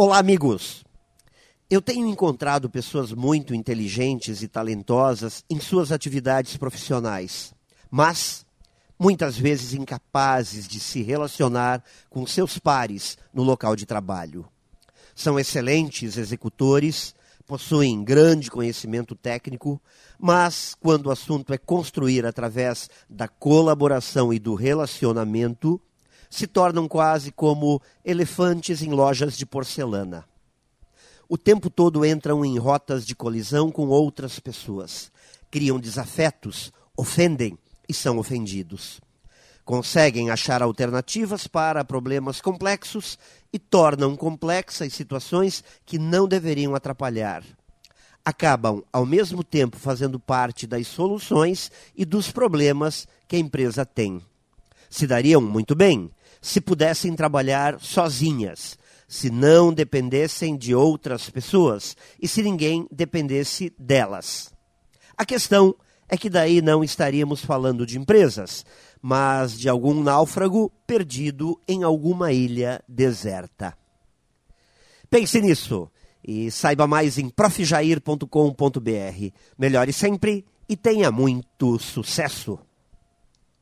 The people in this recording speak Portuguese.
Olá, amigos! Eu tenho encontrado pessoas muito inteligentes e talentosas em suas atividades profissionais, mas muitas vezes incapazes de se relacionar com seus pares no local de trabalho. São excelentes executores, possuem grande conhecimento técnico, mas quando o assunto é construir através da colaboração e do relacionamento, se tornam quase como elefantes em lojas de porcelana o tempo todo entram em rotas de colisão com outras pessoas, criam desafetos, ofendem e são ofendidos. Conseguem achar alternativas para problemas complexos e tornam complexas situações que não deveriam atrapalhar. Acabam, ao mesmo tempo, fazendo parte das soluções e dos problemas que a empresa tem. Se dariam muito bem se pudessem trabalhar sozinhas, se não dependessem de outras pessoas e se ninguém dependesse delas. A questão é que daí não estaríamos falando de empresas, mas de algum náufrago perdido em alguma ilha deserta. Pense nisso e saiba mais em profjair.com.br. Melhore sempre e tenha muito sucesso!